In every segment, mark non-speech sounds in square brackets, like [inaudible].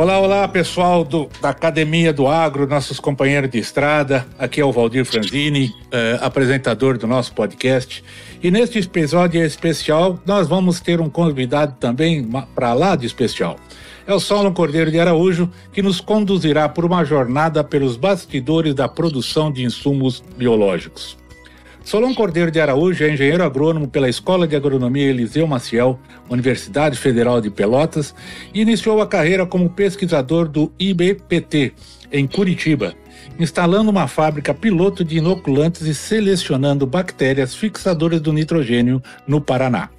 Olá, olá pessoal do, da Academia do Agro, nossos companheiros de estrada. Aqui é o Valdir Franzini, eh, apresentador do nosso podcast. E neste episódio especial, nós vamos ter um convidado também para lá de especial. É o Solon Cordeiro de Araújo, que nos conduzirá por uma jornada pelos bastidores da produção de insumos biológicos. Solon Cordeiro de Araújo é engenheiro agrônomo pela Escola de Agronomia Eliseu Maciel, Universidade Federal de Pelotas, e iniciou a carreira como pesquisador do IBPT, em Curitiba, instalando uma fábrica piloto de inoculantes e selecionando bactérias fixadoras do nitrogênio no Paraná.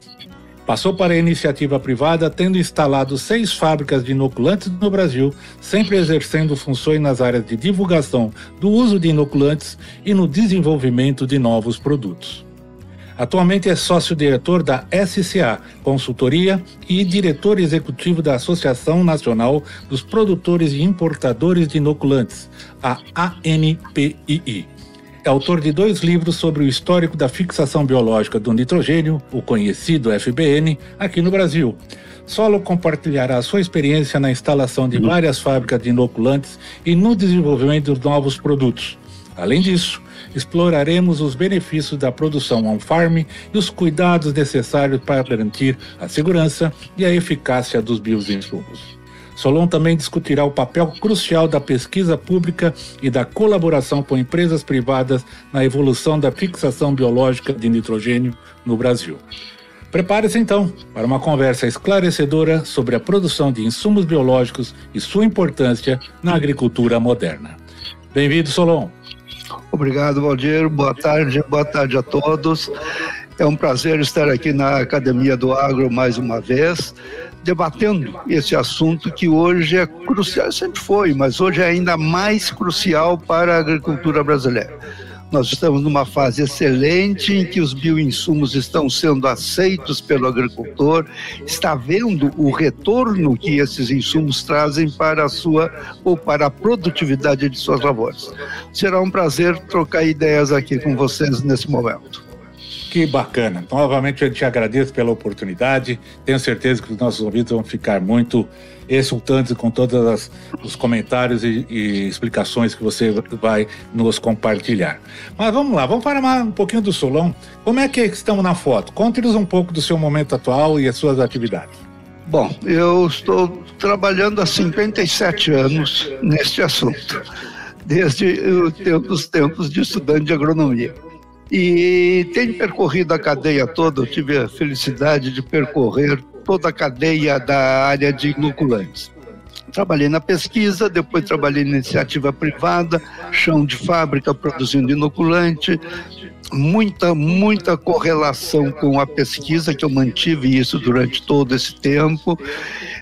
Passou para a iniciativa privada, tendo instalado seis fábricas de inoculantes no Brasil, sempre exercendo funções nas áreas de divulgação do uso de inoculantes e no desenvolvimento de novos produtos. Atualmente é sócio-diretor da SCA Consultoria e diretor executivo da Associação Nacional dos Produtores e Importadores de Inoculantes, a ANPII. É autor de dois livros sobre o histórico da fixação biológica do nitrogênio, o conhecido FBN, aqui no Brasil. Solo compartilhará sua experiência na instalação de várias fábricas de inoculantes e no desenvolvimento de novos produtos. Além disso, exploraremos os benefícios da produção on-farm e os cuidados necessários para garantir a segurança e a eficácia dos bioinsumos. Solon também discutirá o papel crucial da pesquisa pública e da colaboração com empresas privadas na evolução da fixação biológica de nitrogênio no Brasil. Prepare-se então para uma conversa esclarecedora sobre a produção de insumos biológicos e sua importância na agricultura moderna. Bem-vindo, Solon. Obrigado, Valdir. Boa tarde, boa tarde a todos. É um prazer estar aqui na Academia do Agro mais uma vez, debatendo esse assunto que hoje é crucial, sempre foi, mas hoje é ainda mais crucial para a agricultura brasileira. Nós estamos numa fase excelente em que os bioinsumos estão sendo aceitos pelo agricultor, está vendo o retorno que esses insumos trazem para a sua ou para a produtividade de suas lavouras. Será um prazer trocar ideias aqui com vocês nesse momento. Que bacana. Então, novamente, eu te agradeço pela oportunidade. Tenho certeza que os nossos ouvintes vão ficar muito exultantes com todos os comentários e, e, explicações que você vai nos compartilhar. Mas vamos lá, vamos falar um pouquinho do Solon. Como é que estamos na foto? Conte-nos um pouco do seu momento atual e as suas atividades. Bom, eu estou trabalhando há 57 anos neste assunto, desde os tempos de estudante de agronomia. E tenho percorrido a cadeia toda, eu tive a felicidade de percorrer toda a cadeia da área de inoculantes. Trabalhei na pesquisa, depois trabalhei na iniciativa privada, chão de fábrica produzindo inoculante, muita, muita correlação com a pesquisa, que eu mantive isso durante todo esse tempo.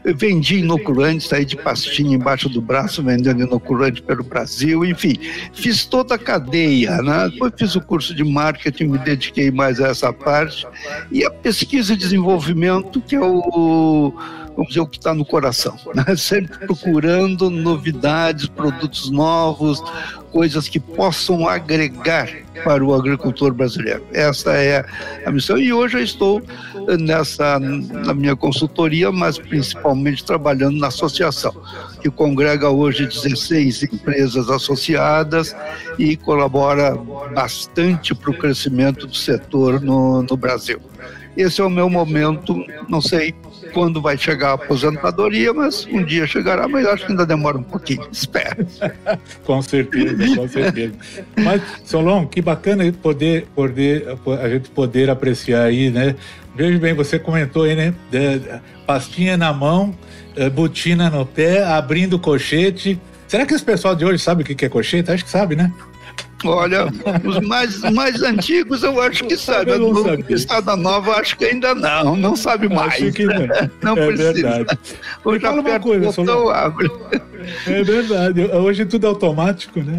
Eu vendi inoculante, saí de pastinha embaixo do braço vendendo inoculante pelo Brasil, enfim, fiz toda a cadeia, né? Depois fiz o curso de marketing, me dediquei mais a essa parte. E a pesquisa e desenvolvimento, que é o vamos dizer, o que está no coração, né? sempre procurando novidades, produtos novos, coisas que possam agregar para o agricultor brasileiro. Essa é a missão. E hoje eu estou nessa, na minha consultoria, mas principalmente trabalhando na associação, que congrega hoje 16 empresas associadas e colabora bastante para o crescimento do setor no, no Brasil. Esse é o meu momento, não sei quando vai chegar a aposentadoria, mas um dia chegará, mas acho que ainda demora um pouquinho. Espero. [laughs] com certeza, com certeza. Mas, Solon, que bacana poder, poder, a gente poder apreciar aí, né? Veja bem, você comentou aí, né? pastinha na mão, eh, botina no pé, abrindo colchete. Será que esse pessoal de hoje sabe o que é colchete? Acho que sabe, né? Olha, os mais, mais antigos eu acho que sabem. O Estado Nova acho que ainda não, não sabe mais. Acho que não. [laughs] não é precisa. Verdade. Hoje fala uma coisa, Solon. abre. É verdade. Hoje tudo é automático, né?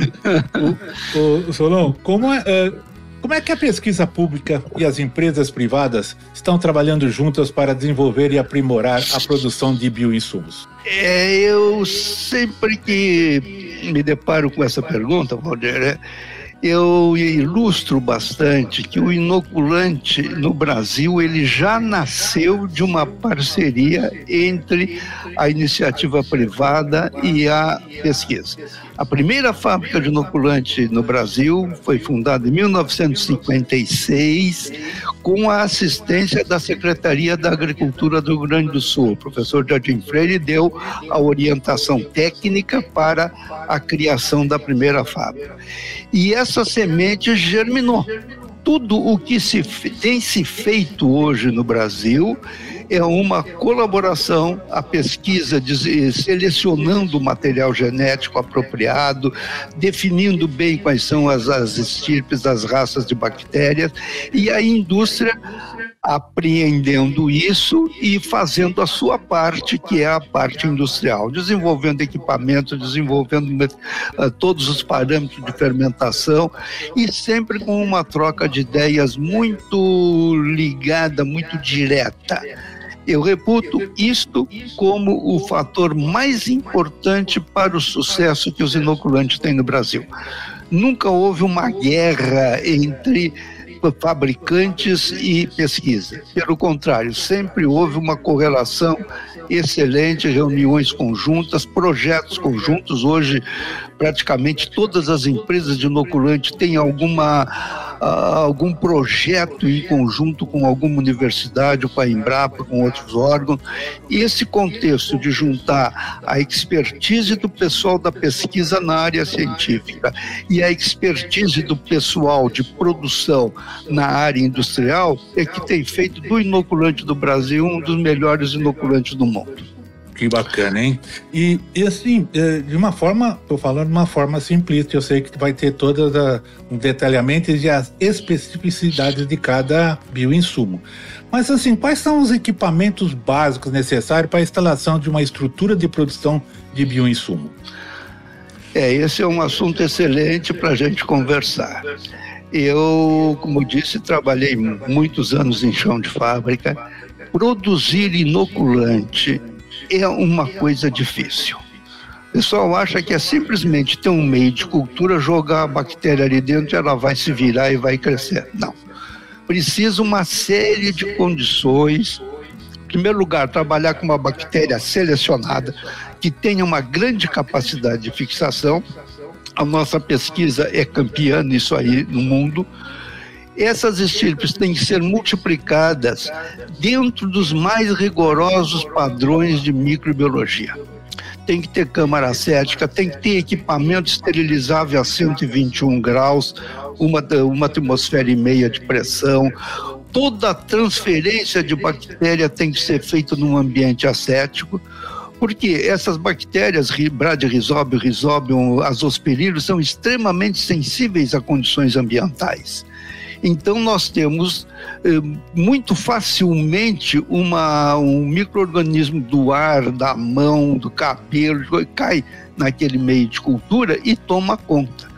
o, o, Solon, como é, é como é que a pesquisa pública e as empresas privadas estão trabalhando juntas para desenvolver e aprimorar a produção de bioinsumos? É, eu sempre que me deparo com essa pergunta, Valdir, é, eu ilustro bastante que o inoculante no Brasil ele já nasceu de uma parceria entre a iniciativa privada e a pesquisa. A primeira fábrica de inoculante no Brasil foi fundada em 1956 com a assistência da Secretaria da Agricultura do Rio Grande do Sul. O professor Jardim Freire deu a orientação técnica para a criação da primeira fábrica. E essa semente germinou. Tudo o que se tem se feito hoje no Brasil é uma colaboração, a pesquisa de, selecionando o material genético apropriado, definindo bem quais são as, as estirpes das raças de bactérias, e a indústria apreendendo isso e fazendo a sua parte, que é a parte industrial, desenvolvendo equipamento, desenvolvendo uh, todos os parâmetros de fermentação e sempre com uma troca de ideias muito ligada, muito direta. Eu reputo isto como o fator mais importante para o sucesso que os inoculantes têm no Brasil. Nunca houve uma guerra entre fabricantes e pesquisa. Pelo contrário, sempre houve uma correlação excelente, reuniões conjuntas, projetos conjuntos. Hoje, praticamente todas as empresas de inoculante têm alguma, uh, algum projeto em conjunto com alguma universidade, com a Embrapa, com outros órgãos. E esse contexto de juntar a expertise do pessoal da pesquisa na área científica e a expertise do pessoal de produção na área industrial é que tem feito do inoculante do Brasil um dos melhores inoculantes do mundo. Que bacana, hein? E, e assim, é, de uma forma, estou falando de uma forma simplista, eu sei que vai ter todas a, um e as especificidades de cada bioinsumo. Mas assim, quais são os equipamentos básicos necessários para a instalação de uma estrutura de produção de bioinsumo? É, esse é um assunto excelente para a gente conversar. Eu, como disse, trabalhei muitos anos em chão de fábrica. Produzir inoculante é uma coisa difícil. O pessoal acha que é simplesmente ter um meio de cultura, jogar a bactéria ali dentro ela vai se virar e vai crescer. Não. Precisa uma série de condições. Em primeiro lugar, trabalhar com uma bactéria selecionada que tenha uma grande capacidade de fixação. A nossa pesquisa é campeã nisso aí no mundo. Essas estirpes têm que ser multiplicadas dentro dos mais rigorosos padrões de microbiologia. Tem que ter câmara acética, tem que ter equipamento esterilizável a 121 graus, uma, uma atmosfera e meia de pressão. Toda transferência de bactéria tem que ser feita num ambiente acético porque essas bactérias, Bradyrhizobium, Rhizobium, azospirillus, são extremamente sensíveis a condições ambientais. Então, nós temos eh, muito facilmente uma, um microorganismo do ar, da mão, do cabelo, cai naquele meio de cultura e toma conta.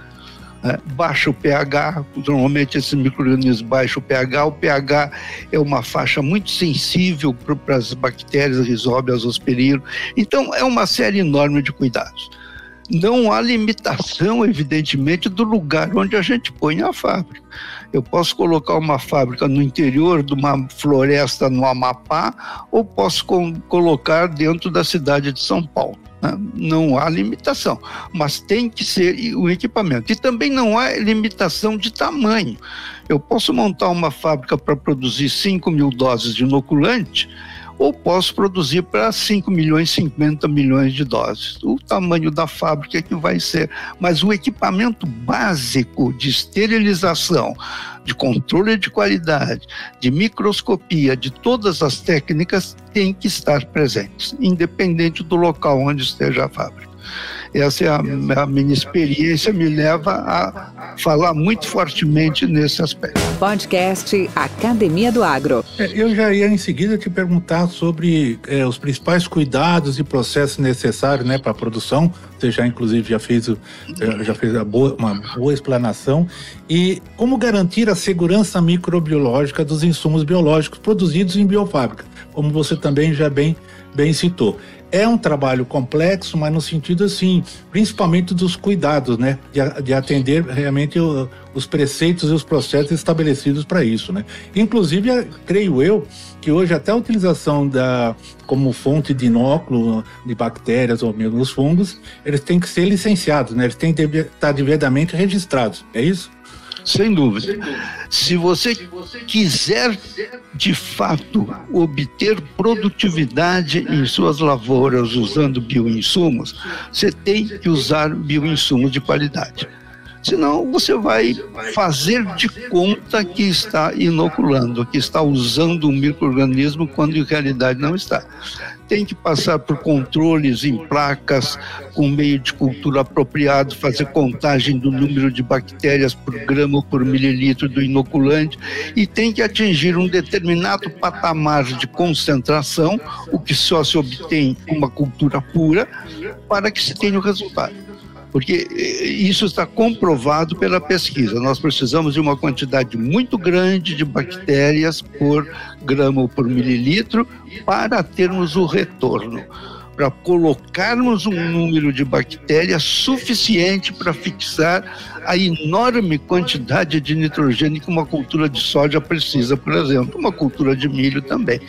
Né? Baixa o pH, normalmente esses micro-organismos baixam o pH. O pH é uma faixa muito sensível para as bactérias, Rhizobium, Azospirillum. Então, é uma série enorme de cuidados. Não há limitação, evidentemente, do lugar onde a gente põe a fábrica. Eu posso colocar uma fábrica no interior de uma floresta no Amapá ou posso colocar dentro da cidade de São Paulo. Né? Não há limitação, mas tem que ser o equipamento. E também não há limitação de tamanho. Eu posso montar uma fábrica para produzir 5 mil doses de inoculante ou posso produzir para 5 milhões, 50 milhões de doses. O tamanho da fábrica é que vai ser. Mas o equipamento básico de esterilização, de controle de qualidade, de microscopia, de todas as técnicas tem que estar presentes, independente do local onde esteja a fábrica. Essa é a, a minha experiência, me leva a falar muito fortemente nesse aspecto. Podcast Academia do Agro. É, eu já ia em seguida te perguntar sobre é, os principais cuidados e processos necessários né, para a produção. Você já, inclusive, já fez, já fez boa, uma boa explanação. E como garantir a segurança microbiológica dos insumos biológicos produzidos em biofábrica, como você também já bem, bem citou. É um trabalho complexo, mas no sentido assim, principalmente dos cuidados, né? De, de atender realmente o, os preceitos e os processos estabelecidos para isso, né? Inclusive, creio eu que hoje até a utilização da como fonte de inóculo de bactérias ou mesmo os fungos, eles têm que ser licenciados, né? Eles têm que estar devidamente registrados. É isso? Sem dúvida. Se você quiser, de fato, obter produtividade em suas lavouras usando bioinsumos, você tem que usar bioinsumos de qualidade. Senão você vai fazer de conta que está inoculando, que está usando um microorganismo quando em realidade não está. Tem que passar por controles em placas, com meio de cultura apropriado, fazer contagem do número de bactérias por grama por mililitro do inoculante e tem que atingir um determinado patamar de concentração, o que só se obtém com uma cultura pura, para que se tenha o resultado porque eh, isso está comprovado pela pesquisa. Nós precisamos de uma quantidade muito grande de bactérias por grama ou por mililitro para termos o retorno para colocarmos um número de bactérias suficiente para fixar a enorme quantidade de nitrogênio que uma cultura de soja precisa, por exemplo, uma cultura de milho também.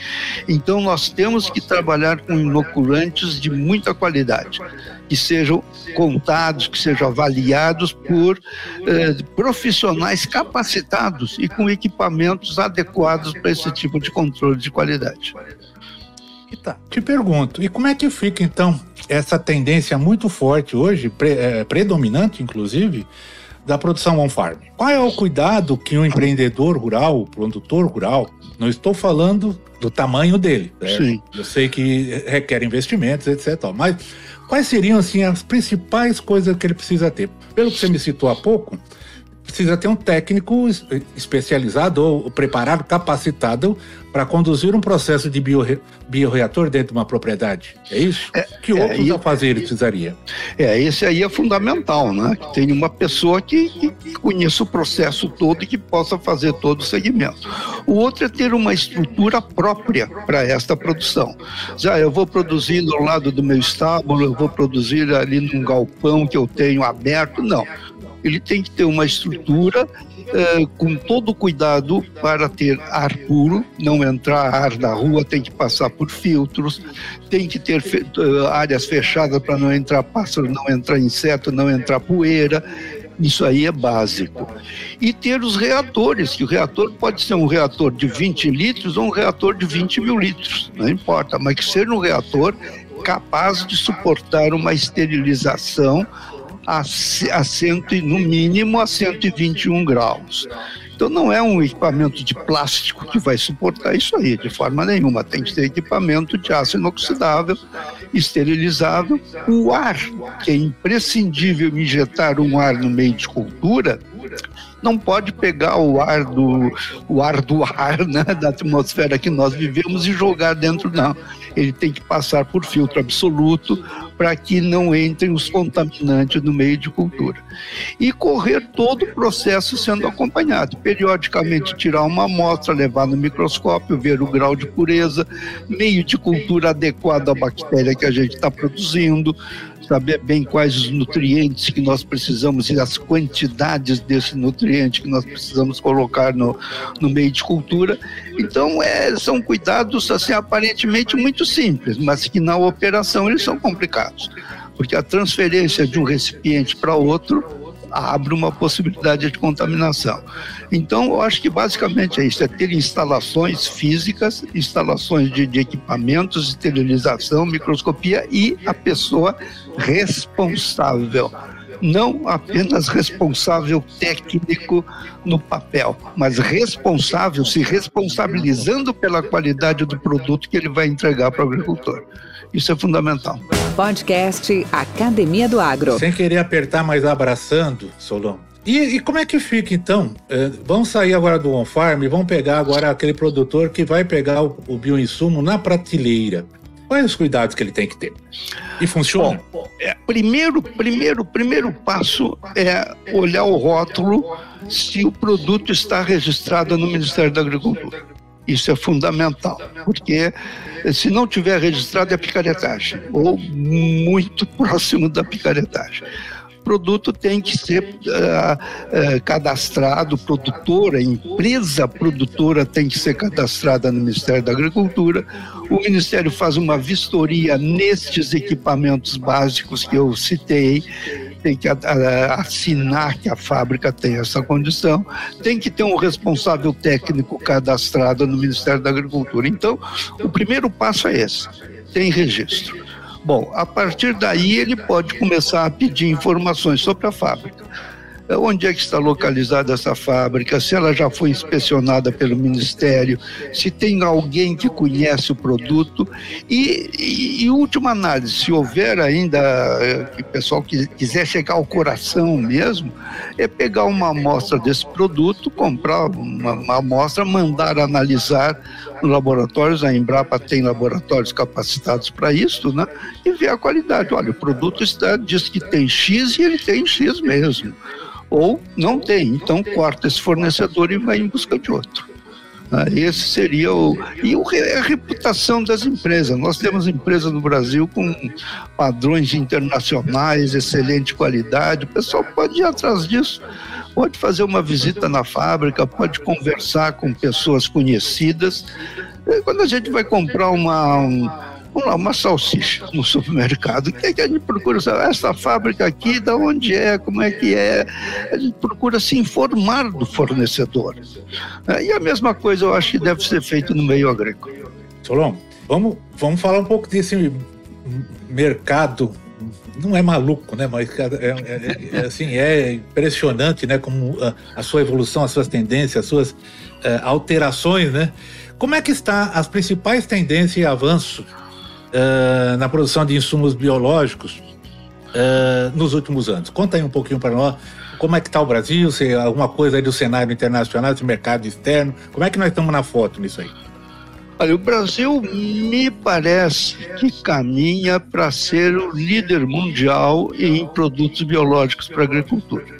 Então nós temos que trabalhar com inoculantes de muita qualidade, que sejam contados, que sejam avaliados por eh, profissionais capacitados e com equipamentos adequados para esse tipo de controle de qualidade. Tá. Te pergunto, e como é que fica então essa tendência muito forte hoje, pre, é, predominante inclusive, da produção on-farm? Qual é o cuidado que um empreendedor rural, o produtor rural, não estou falando do tamanho dele, né? Sim. eu sei que requer investimentos, etc. Mas quais seriam assim as principais coisas que ele precisa ter? Pelo que você me citou há pouco, precisa ter um técnico especializado ou preparado, capacitado para conduzir um processo de bio, bioreator dentro de uma propriedade. É isso? É, que é, outros é, afazeres precisaria? É, esse aí é fundamental, né? Que tenha uma pessoa que, que conheça o processo todo e que possa fazer todo o segmento. O outro é ter uma estrutura própria para esta produção. Já eu vou produzir no lado do meu estábulo, eu vou produzir ali num galpão que eu tenho aberto. Não ele tem que ter uma estrutura uh, com todo cuidado para ter ar puro, não entrar ar da rua, tem que passar por filtros, tem que ter fe uh, áreas fechadas para não entrar pássaro, não entrar inseto, não entrar poeira. Isso aí é básico. E ter os reatores, que o reator pode ser um reator de 20 litros ou um reator de 20 mil litros, não importa, mas que seja um reator capaz de suportar uma esterilização a, a cento, no mínimo a 121 graus. Então não é um equipamento de plástico que vai suportar isso aí, de forma nenhuma. Tem que ter equipamento de aço inoxidável, esterilizável. O ar, que é imprescindível injetar um ar no meio de cultura, não pode pegar o ar do o ar do ar né, da atmosfera que nós vivemos e jogar dentro não ele tem que passar por filtro absoluto para que não entrem os contaminantes no meio de cultura. E correr todo o processo sendo acompanhado. Periodicamente tirar uma amostra, levar no microscópio, ver o grau de pureza, meio de cultura adequado à bactéria que a gente está produzindo, saber bem quais os nutrientes que nós precisamos e as quantidades desse nutriente que nós precisamos colocar no, no meio de cultura. Então, é, são cuidados, assim, aparentemente muito simples, mas que na operação eles são complicados, porque a transferência de um recipiente para outro abre uma possibilidade de contaminação. Então, eu acho que basicamente é isso: é ter instalações físicas, instalações de, de equipamentos, esterilização, microscopia e a pessoa responsável não apenas responsável técnico no papel, mas responsável, se responsabilizando pela qualidade do produto que ele vai entregar para o agricultor. Isso é fundamental. Podcast Academia do Agro. Sem querer apertar, mas abraçando, Solon. E, e, como é que fica então? É, vamos sair agora do on-farm e vamos pegar agora aquele produtor que vai pegar o, o bioinsumo na prateleira. Quais os cuidados que ele tem que ter? E funciona? Bom, é, primeiro, primeiro, primeiro passo é olhar o rótulo se o produto está registrado no Ministério da Agricultura. Isso é fundamental, porque se não tiver registrado é picaretagem, ou muito [laughs] próximo da picaretagem produto tem que ser uh, uh, cadastrado, produtora, empresa produtora tem que ser cadastrada no Ministério da Agricultura. O Ministério faz uma vistoria nestes equipamentos básicos que eu citei, tem que assinar que a fábrica tem essa condição, tem que ter um responsável técnico cadastrado no Ministério da Agricultura. Então, o primeiro passo é esse: tem registro. Bom, a partir daí ele pode começar a pedir informações sobre a fábrica. É, onde é que está localizada essa fábrica, se ela já foi inspecionada pelo Ministério, se tem alguém que conhece o produto. E, e, e última análise, se houver ainda, é, que o pessoal quiser chegar ao coração mesmo, é pegar uma amostra desse produto, comprar uma, uma amostra, mandar analisar laboratórios, a Embrapa tem laboratórios capacitados para isso, né? E ver a qualidade. Olha, o produto está, diz que tem X e ele tem X mesmo ou não tem. Então corta esse fornecedor e vai em busca de outro. Ah, esse seria o. E a reputação das empresas. Nós temos empresas no Brasil com padrões internacionais, excelente qualidade. O pessoal pode ir atrás disso. Pode fazer uma visita na fábrica, pode conversar com pessoas conhecidas. Quando a gente vai comprar uma. Um, vamos lá, uma salsicha no [laughs] supermercado. O que, é que a gente procura? Essa fábrica aqui, da onde é, como é que é? A gente procura se informar do fornecedor. É, e a mesma coisa eu acho que deve ser feito no meio agrícola. Solon, vamos, vamos falar um pouco desse mercado não é maluco, né? Mas é, é, é, assim é impressionante, né? Como a, a, sua evolução, as suas tendências, as suas é, alterações, né? Como é que está as principais tendências e avanços uh, na produção de insumos biológicos uh, nos últimos anos. Conta aí um pouquinho para nós como é que está o Brasil, se alguma coisa aí do cenário internacional, do mercado externo, como é que nós estamos na foto nisso aí? Olha, o Brasil me parece que caminha para ser o líder mundial em produtos biológicos para a agricultura.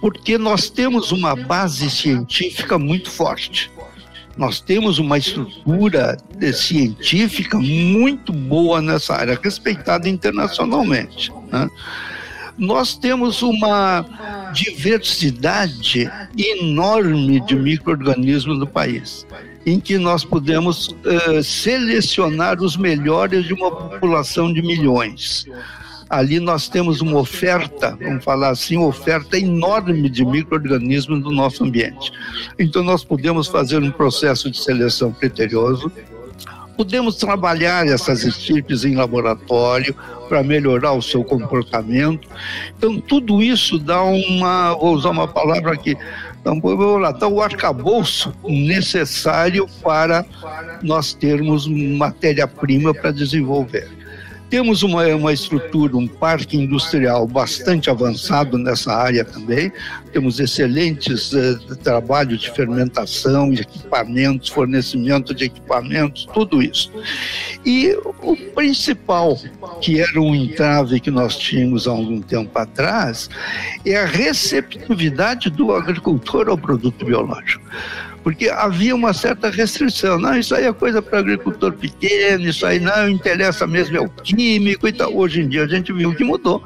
Porque nós temos uma base científica muito forte. Nós temos uma estrutura científica muito boa nessa área, respeitada internacionalmente. Né? Nós temos uma diversidade enorme de micro-organismos no país, em que nós podemos uh, selecionar os melhores de uma população de milhões ali nós temos uma oferta, vamos falar assim, oferta enorme de micro-organismos no nosso ambiente. Então nós podemos fazer um processo de seleção criterioso, podemos trabalhar essas estirpes em laboratório para melhorar o seu comportamento. Então tudo isso dá uma, vou usar uma palavra aqui, então, vamos lá, dá o arcabouço necessário para nós termos matéria-prima para desenvolver. Temos uma, uma estrutura, um parque industrial bastante avançado nessa área também. Temos excelentes uh, trabalhos de fermentação, de equipamentos, fornecimento de equipamentos, tudo isso. E o principal, que era um entrave que nós tínhamos há algum tempo atrás, é a receptividade do agricultor ao produto biológico porque havia uma certa restrição. Não, isso aí é coisa para agricultor pequeno, isso aí não interessa mesmo é o químico e tal. Hoje em dia a gente viu que mudou.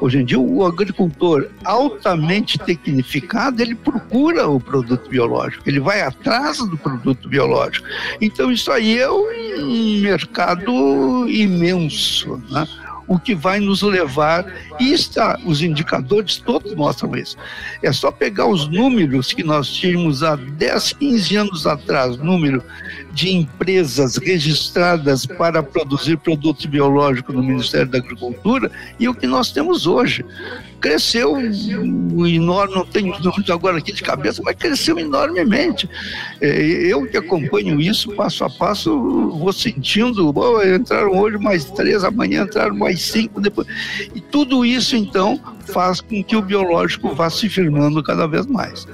Hoje em dia o agricultor altamente tecnificado, ele procura o produto biológico, ele vai atrás do produto biológico. Então isso aí é um mercado imenso, né? O que vai nos levar, e está, os indicadores todos mostram isso. É só pegar os números que nós tínhamos há 10, 15 anos atrás, número de empresas registradas para produzir produtos biológicos no Ministério da Agricultura, e o que nós temos hoje. Cresceu enorme, não tenho números agora aqui de cabeça, mas cresceu enormemente. É, eu que acompanho isso passo a passo, vou sentindo, oh, entraram hoje mais três, amanhã entraram mais cinco, depois. E tudo isso, então, faz com que o biológico vá se firmando cada vez mais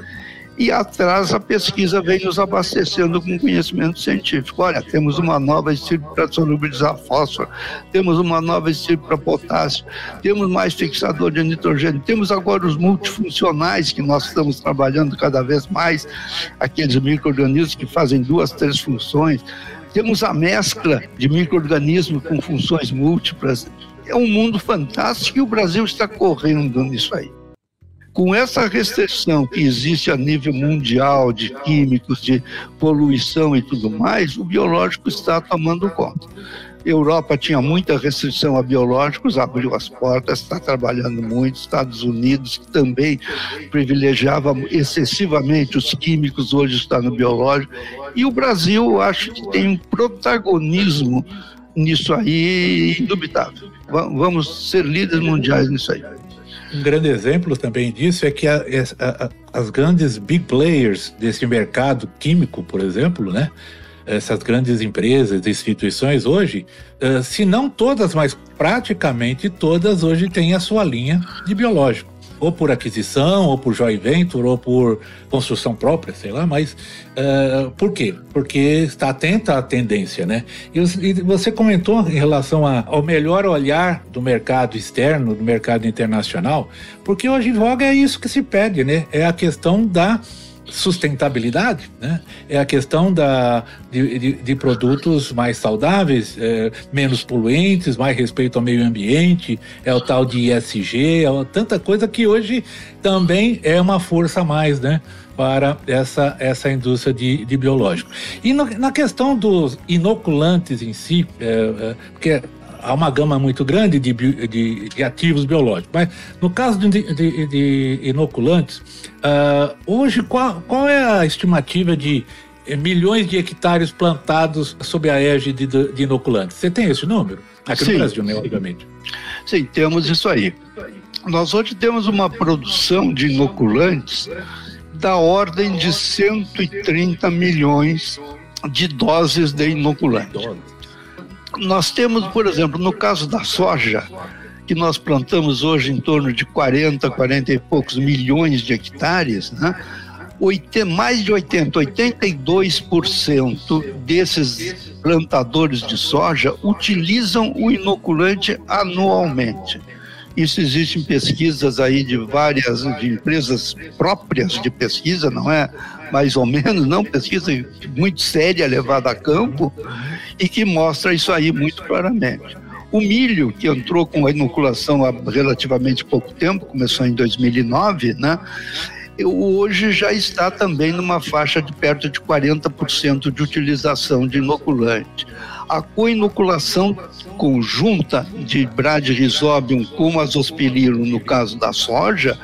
e atrás a pesquisa vem nos abastecendo com conhecimento científico. Olha, temos uma nova estirpe para solubilizar fósforo, temos uma nova estirpe para potássio, temos mais fixador de nitrogênio, temos agora os multifuncionais que nós estamos trabalhando cada vez mais, aqueles micro-organismos que fazem duas, três funções. Temos a mescla de micro-organismos com funções múltiplas. É um mundo fantástico e o Brasil está correndo nisso aí. Com essa restrição que existe a nível mundial de químicos, de poluição e tudo mais, o biológico está tomando conta. Europa tinha muita restrição a biológicos, abriu as portas, está trabalhando muito. Estados Unidos, que também privilegiava excessivamente os químicos, hoje está no biológico. E o Brasil, acho que tem um protagonismo nisso aí indubitável. Vamos ser líderes mundiais nisso aí. Um grande exemplo também disso é que a, a, as grandes big players desse mercado químico, por exemplo, né? Essas grandes empresas, instituições hoje, uh, se não todas, mas praticamente todas hoje têm a sua linha de biológico ou por aquisição, ou por joint venture, ou por construção própria, sei lá, mas uh, por quê? Porque está atenta à tendência, né? E, você comentou em relação a, ao melhor olhar do mercado externo, do mercado internacional, porque hoje em voga é isso que se pede, né? É a questão da sustentabilidade, né? É a questão da, de, de, de produtos mais saudáveis, é, menos poluentes, mais respeito ao meio ambiente, é o tal de ESG, é tanta coisa que hoje também é uma força a mais, né? Para essa, essa indústria de, de biológico. E no, na questão dos inoculantes em si, é, é, porque há uma gama muito grande de, de, de ativos biológicos. Mas no caso de, de, inoculantes, uh, hoje qual, qual é a estimativa de eh, milhões de hectares plantados sob a égide de, inoculantes? Você tem esse número? Aqui Sim. no Brasil, né, obviamente. Sim, temos isso aí. Nós hoje temos uma produção de inoculantes da ordem de 130 milhões de doses de inoculantes. Nós temos, por exemplo, no caso da soja, que nós plantamos hoje em torno de 40, 40 e poucos milhões de hectares, né? mais de 80, 82% desses plantadores de soja utilizam o inoculante anualmente. Isso existe em pesquisas aí de várias de empresas próprias de pesquisa, não é mais ou menos, não pesquisa muito séria levada a campo e que mostra isso aí muito claramente. O milho, que entrou com a inoculação há relativamente pouco tempo, começou em 2009, né? hoje já está também numa faixa de perto de 40% de utilização de inoculante. A coinoculação conjunta de Bradyrhizobium com azospirilo, no caso da soja,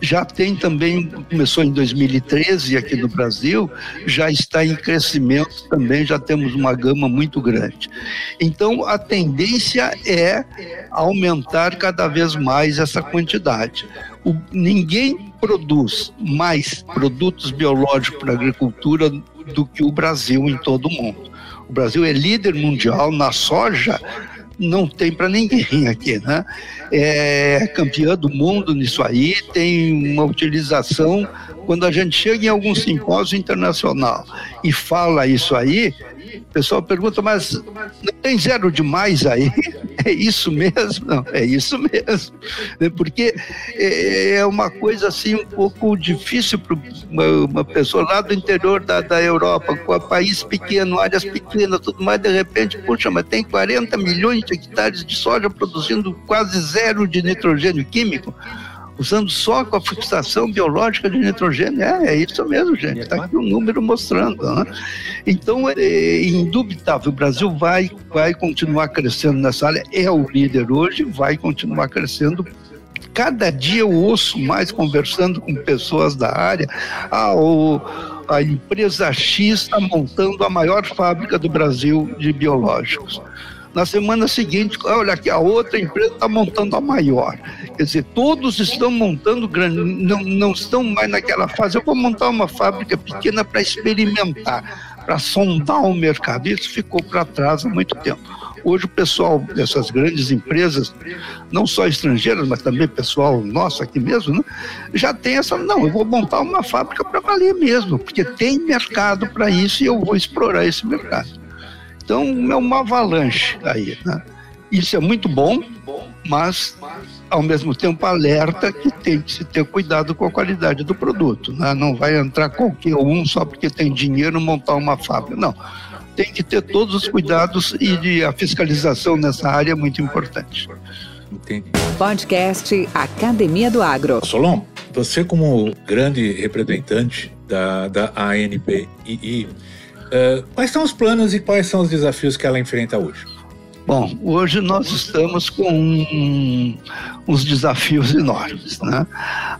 já tem também, começou em 2013 aqui no Brasil, já está em crescimento também, já temos uma gama muito grande. Então, a tendência é aumentar cada vez mais essa quantidade. O, ninguém produz mais produtos biológicos para agricultura do que o Brasil em todo o mundo. O Brasil é líder mundial na soja não tem para ninguém aqui, né? É campeã do mundo nisso aí, tem uma utilização. Quando a gente chega em algum simpósio internacional e fala isso aí, o pessoal pergunta, mas não tem zero demais aí? É isso mesmo? Não, é isso mesmo. É porque é, é uma coisa assim um pouco difícil para uma, pessoa lá do interior da, da Europa, com um país pequeno, áreas pequenas, tudo mais, de repente, puxa, mas tem 40 milhões de hectares de soja produzindo quase zero de nitrogênio químico usando só com a fixação biológica de nitrogênio. É, é isso mesmo, gente. Está aqui um número mostrando. Né? Então, é, é indubitável, o Brasil vai, vai continuar crescendo nessa área, é o líder hoje, vai continuar crescendo cada dia eu ouço mais conversando com pessoas da área. Ah, o, a empresa X está montando a maior fábrica do Brasil de biológicos. Na semana seguinte, olha aqui, a outra empresa está montando a maior. Quer dizer, todos estão montando grande, não, não estão mais naquela fase. Eu vou montar uma fábrica pequena para experimentar, para sondar o mercado. Isso ficou para trás há muito tempo. Hoje o pessoal dessas grandes empresas, não só estrangeiras, mas também pessoal nosso aqui mesmo, né, já tem essa, não, eu vou montar uma fábrica para valer mesmo, porque tem mercado para isso e eu vou explorar esse mercado. Então é uma avalanche aí. Né? Isso é muito bom, mas ao mesmo tempo alerta que tem que se ter cuidado com a qualidade do produto. Né? Não vai entrar qualquer um só porque tem dinheiro montar uma fábrica. Não. Tem que ter todos os cuidados e a fiscalização nessa área é muito importante. Entendi. Podcast Academia do Agro. Solon, você como grande representante da, da ANPI, Uh, quais são os planos e quais são os desafios que ela enfrenta hoje? Bom, hoje nós estamos com uns desafios enormes. Né?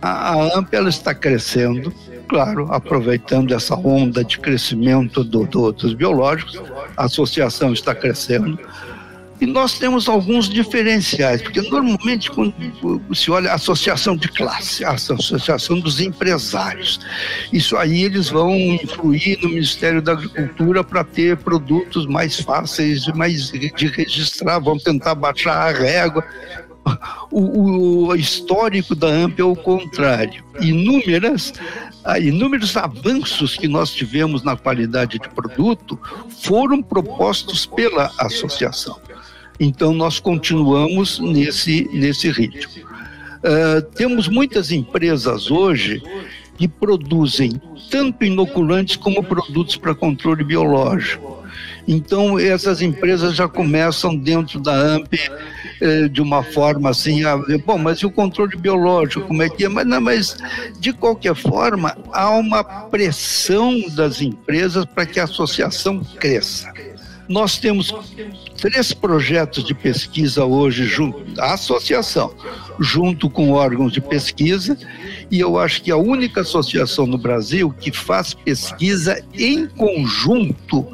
A, a AMP está crescendo, claro, aproveitando essa onda de crescimento do, do, dos biológicos, a associação está crescendo, e nós temos alguns diferenciais, porque normalmente quando se olha a associação de classe, a associação dos empresários, isso aí eles vão influir no Ministério da Agricultura para ter produtos mais fáceis mais de registrar, vão tentar baixar a régua. O, o histórico da AMP é o contrário. Inúmeras, inúmeros avanços que nós tivemos na qualidade de produto foram propostos pela associação. Então, nós continuamos nesse, nesse ritmo. Uh, temos muitas empresas hoje que produzem tanto inoculantes como produtos para controle biológico. Então, essas empresas já começam dentro da AMP eh, de uma forma assim, a, bom, mas e o controle biológico, como é que é? Mas, não, mas de qualquer forma, há uma pressão das empresas para que a associação cresça. Nós temos três projetos de pesquisa hoje, junto, a associação, junto com órgãos de pesquisa, e eu acho que a única associação no Brasil que faz pesquisa em conjunto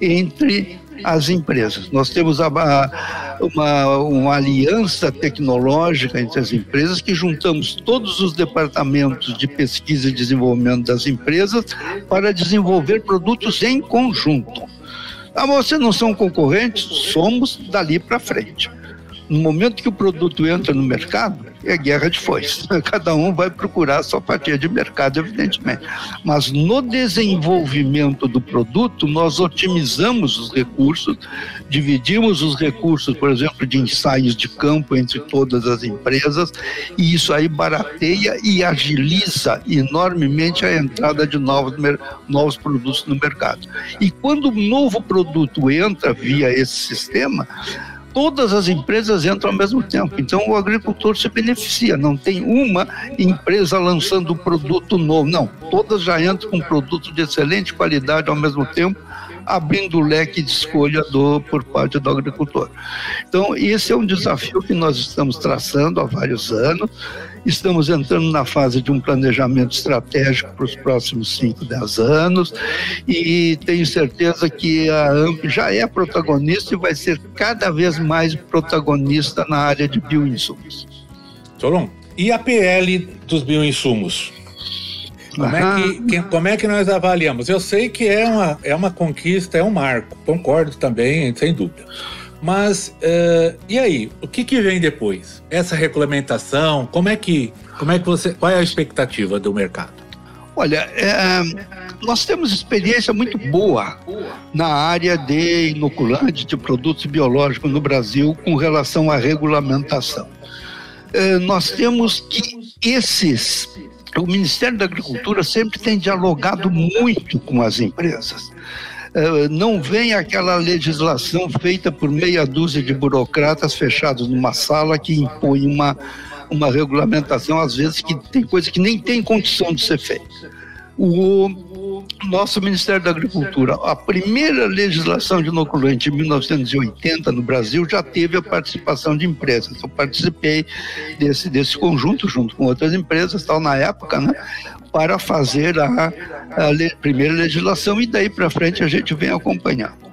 entre as empresas. Nós temos a, a, uma, uma aliança tecnológica entre as empresas que juntamos todos os departamentos de pesquisa e desenvolvimento das empresas para desenvolver produtos em conjunto. Ah, vocês não são concorrentes? Somos dali para frente. No momento que o produto entra no mercado, é guerra de foice. [laughs] Cada um vai procurar a sua fatia de mercado, evidentemente. Mas no desenvolvimento do produto, nós otimizamos os recursos, dividimos os recursos, por exemplo, de ensaios de campo entre todas as empresas, e isso aí barateia e agiliza enormemente a entrada de novos, novos produtos no mercado. E quando um novo produto entra via esse sistema, todas as empresas entram ao mesmo tempo. Então o agricultor se beneficia. Não tem uma empresa lançando produto novo. Não, todas já entram com produto de excelente qualidade ao mesmo tempo abrindo o leque de escolha do, por parte do agricultor. Então, esse é um desafio que nós estamos traçando há vários anos. Estamos entrando na fase de um planejamento estratégico para os próximos 5, 10 anos e tenho certeza que a AMP já é protagonista e vai ser cada vez mais protagonista na área de bioinsumos. Solon, e a PL dos bioinsumos? Como, é que, como é que nós avaliamos? Eu sei que é uma, é uma conquista, é um marco, concordo também, sem dúvida. Mas uh, e aí, o que, que vem depois? Essa regulamentação, como é que, como é que você, qual é a expectativa do mercado? Olha, é, nós temos experiência muito boa na área de inoculantes, de produtos biológicos no Brasil com relação à regulamentação. É, nós temos que esses o Ministério da Agricultura sempre tem dialogado muito com as empresas. Uh, não vem aquela legislação feita por meia dúzia de burocratas fechados numa sala que impõe uma, uma regulamentação, às vezes, que tem coisa que nem tem condição de ser feita. O, nosso Ministério da Agricultura, a primeira legislação de inoculante em 1980 no Brasil já teve a participação de empresas. Eu participei desse, desse conjunto junto com outras empresas, tal na época, né, para fazer a, a le, primeira legislação e daí para frente a gente vem acompanhando.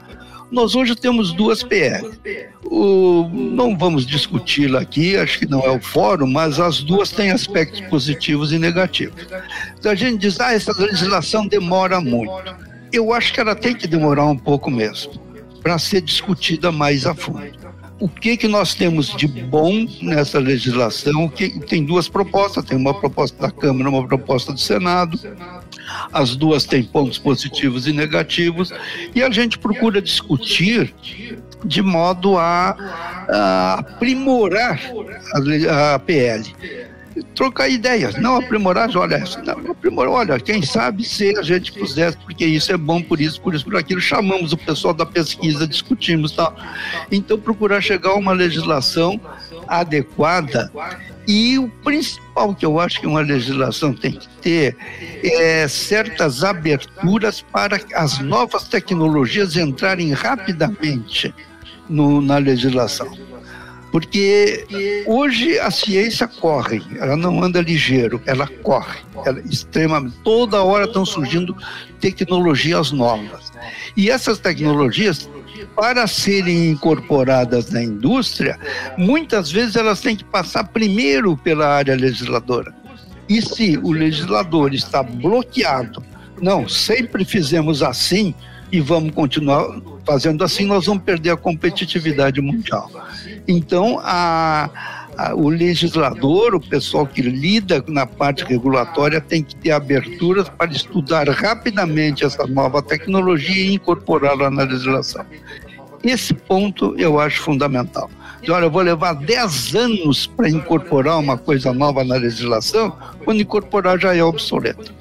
Nós hoje temos duas PL. O, não vamos discuti-la aqui, acho que não é o fórum, mas as duas têm aspectos positivos e negativos. Então a gente diz, ah, essa legislação demora muito. Eu acho que ela tem que demorar um pouco mesmo, para ser discutida mais a fundo o que que nós temos de bom nessa legislação? Que tem duas propostas, tem uma proposta da Câmara, uma proposta do Senado. As duas têm pontos positivos e negativos e a gente procura discutir de modo a, a aprimorar a, a PL trocar ideias, não aprimorar, olha, não aprimorar, olha, quem sabe se a gente pudesse, porque isso é bom por isso, por isso, por aquilo, chamamos o pessoal da pesquisa, discutimos tal. Então, procurar chegar a uma legislação adequada e o principal que eu acho que uma legislação tem que ter é certas aberturas para as novas tecnologias entrarem rapidamente no, na legislação. Porque hoje a ciência corre, ela não anda ligeiro, ela corre, ela extremamente. Toda hora estão surgindo tecnologias novas. E essas tecnologias, para serem incorporadas na indústria, muitas vezes elas têm que passar primeiro pela área legisladora. E se o legislador está bloqueado, não, sempre fizemos assim e vamos continuar fazendo assim, nós vamos perder a competitividade mundial. Então, a, a, o legislador, o pessoal que lida na parte regulatória, tem que ter aberturas para estudar rapidamente essa nova tecnologia e incorporá-la na legislação. Esse ponto eu acho fundamental olha, eu vou levar 10 anos para incorporar uma coisa nova na legislação, quando incorporar já é obsoleto.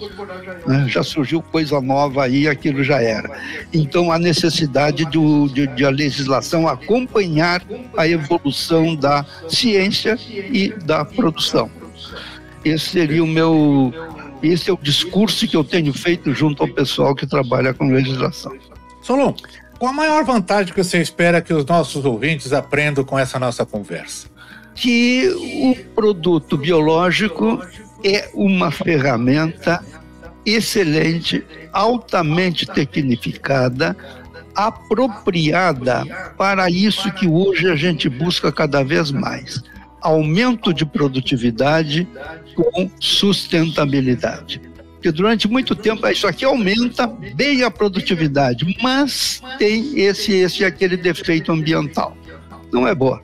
Né? Já surgiu coisa nova aí, aquilo já era. Então, a necessidade do, de, de a legislação acompanhar a evolução da ciência e da produção. Esse seria o meu. Esse é o discurso que eu tenho feito junto ao pessoal que trabalha com legislação. Solon, qual a maior vantagem que você espera que os nossos ouvintes aprendam com essa nossa conversa? Que o produto biológico é uma ferramenta excelente, altamente tecnificada, apropriada para isso que hoje a gente busca cada vez mais: aumento de produtividade com sustentabilidade. Durante muito tempo isso aqui aumenta bem a produtividade, mas tem esse, esse aquele defeito ambiental. Não é boa.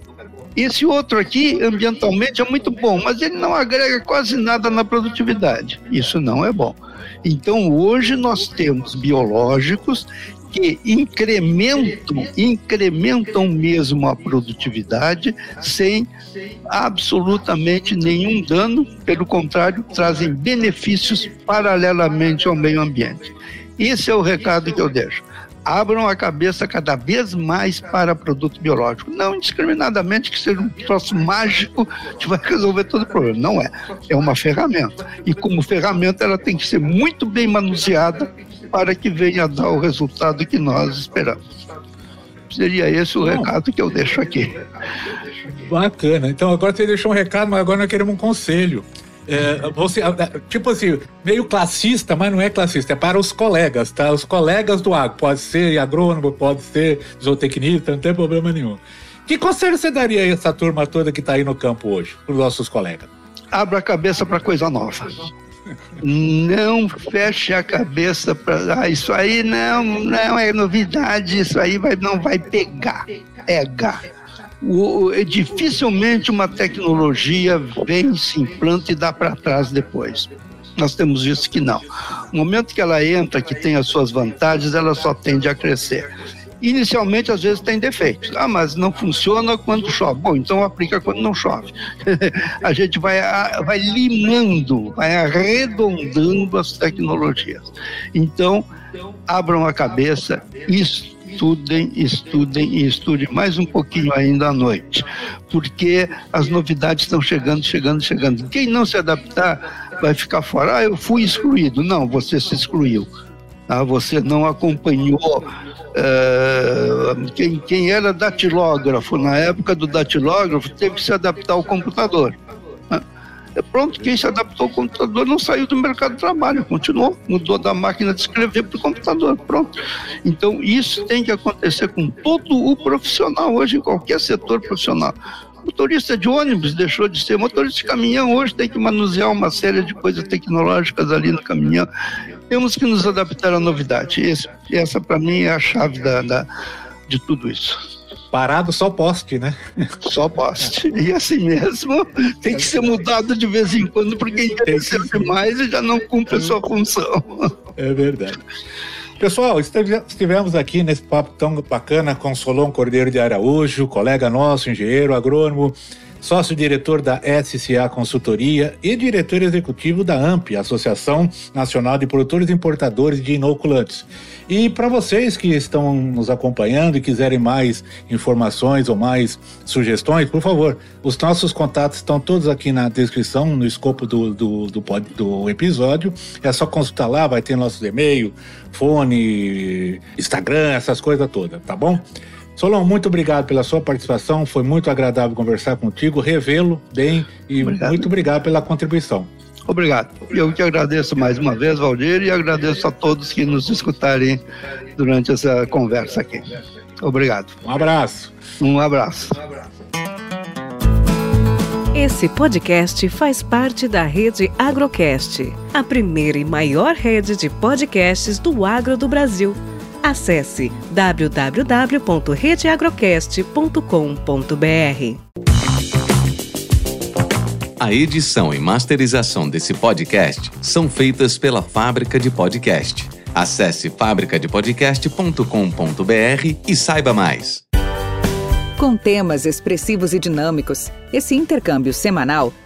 Esse outro aqui, ambientalmente, é muito bom, mas ele não agrega quase nada na produtividade. Isso não é bom. Então, hoje nós temos biológicos que incrementam, incrementam mesmo a produtividade sem absolutamente nenhum dano, pelo contrário, trazem benefícios paralelamente ao meio ambiente. Esse é o recado que eu deixo. Abram a cabeça cada vez mais para produto biológico. Não indiscriminadamente que seja um troço mágico que vai resolver todo o problema. Não é. É uma ferramenta. E como ferramenta, ela tem que ser muito bem manuseada para que venha dar o resultado que nós esperamos. Seria esse o Bom, recado que eu deixo aqui. Bacana. Então agora você deixou um recado, mas agora nós queremos um conselho. É, você, tipo assim, meio classista, mas não é classista, é para os colegas, tá? Os colegas do agro. Pode ser agrônomo, pode ser zootecnista, não tem problema nenhum. Que conselho você daria a essa turma toda que está aí no campo hoje, para os nossos colegas? Abra a cabeça para coisa nova. Não feche a cabeça para ah, isso aí não, não é novidade, isso aí vai, não vai pegar. Pega. O, dificilmente uma tecnologia vem, se implanta e dá para trás depois. Nós temos visto que não. No momento que ela entra, que tem as suas vantagens, ela só tende a crescer. Inicialmente, às vezes, tem defeitos. Ah, mas não funciona quando chove. Bom, então aplica quando não chove. [laughs] a gente vai, vai limando, vai arredondando as tecnologias. Então, abram a cabeça, estudem, estudem e estudem mais um pouquinho ainda à noite, porque as novidades estão chegando, chegando, chegando. Quem não se adaptar vai ficar fora. Ah, eu fui excluído. Não, você se excluiu. Ah, você não acompanhou é, quem, quem era datilógrafo, na época do datilógrafo, teve que se adaptar ao computador. Né? É pronto, quem se adaptou ao computador não saiu do mercado de trabalho, continuou, mudou da máquina de escrever para o computador, pronto. Então, isso tem que acontecer com todo o profissional hoje, em qualquer setor profissional. Motorista de ônibus deixou de ser motorista de caminhão, hoje tem que manusear uma série de coisas tecnológicas ali no caminhão. Temos que nos adaptar à novidade. Esse, essa, para mim, é a chave da, da, de tudo isso. Parado só poste, né? Só poste. E assim mesmo, tem que ser mudado de vez em quando, porque envelheceu demais e já não cumpre a sua função. É verdade. Pessoal, estivemos aqui nesse papo tão bacana com Solon Cordeiro de Araújo, colega nosso, engenheiro agrônomo, sócio-diretor da SCA Consultoria e diretor executivo da AMP, Associação Nacional de Produtores e Importadores de Inoculantes. E para vocês que estão nos acompanhando e quiserem mais informações ou mais sugestões, por favor, os nossos contatos estão todos aqui na descrição, no escopo do, do, do, do episódio. É só consultar lá, vai ter nosso e-mail, fone, Instagram, essas coisas todas, tá bom? Solon, muito obrigado pela sua participação. Foi muito agradável conversar contigo, revê-lo bem e obrigado. muito obrigado pela contribuição. Obrigado. Eu que agradeço mais uma vez, Valdir, e agradeço a todos que nos escutarem durante essa conversa aqui. Obrigado. Um abraço. Um abraço. Esse podcast faz parte da rede Agrocast, a primeira e maior rede de podcasts do agro do Brasil. Acesse www.redeagrocast.com.br. A edição e masterização desse podcast são feitas pela Fábrica de Podcast. Acesse fabricadepodcast.com.br e saiba mais. Com temas expressivos e dinâmicos, esse intercâmbio semanal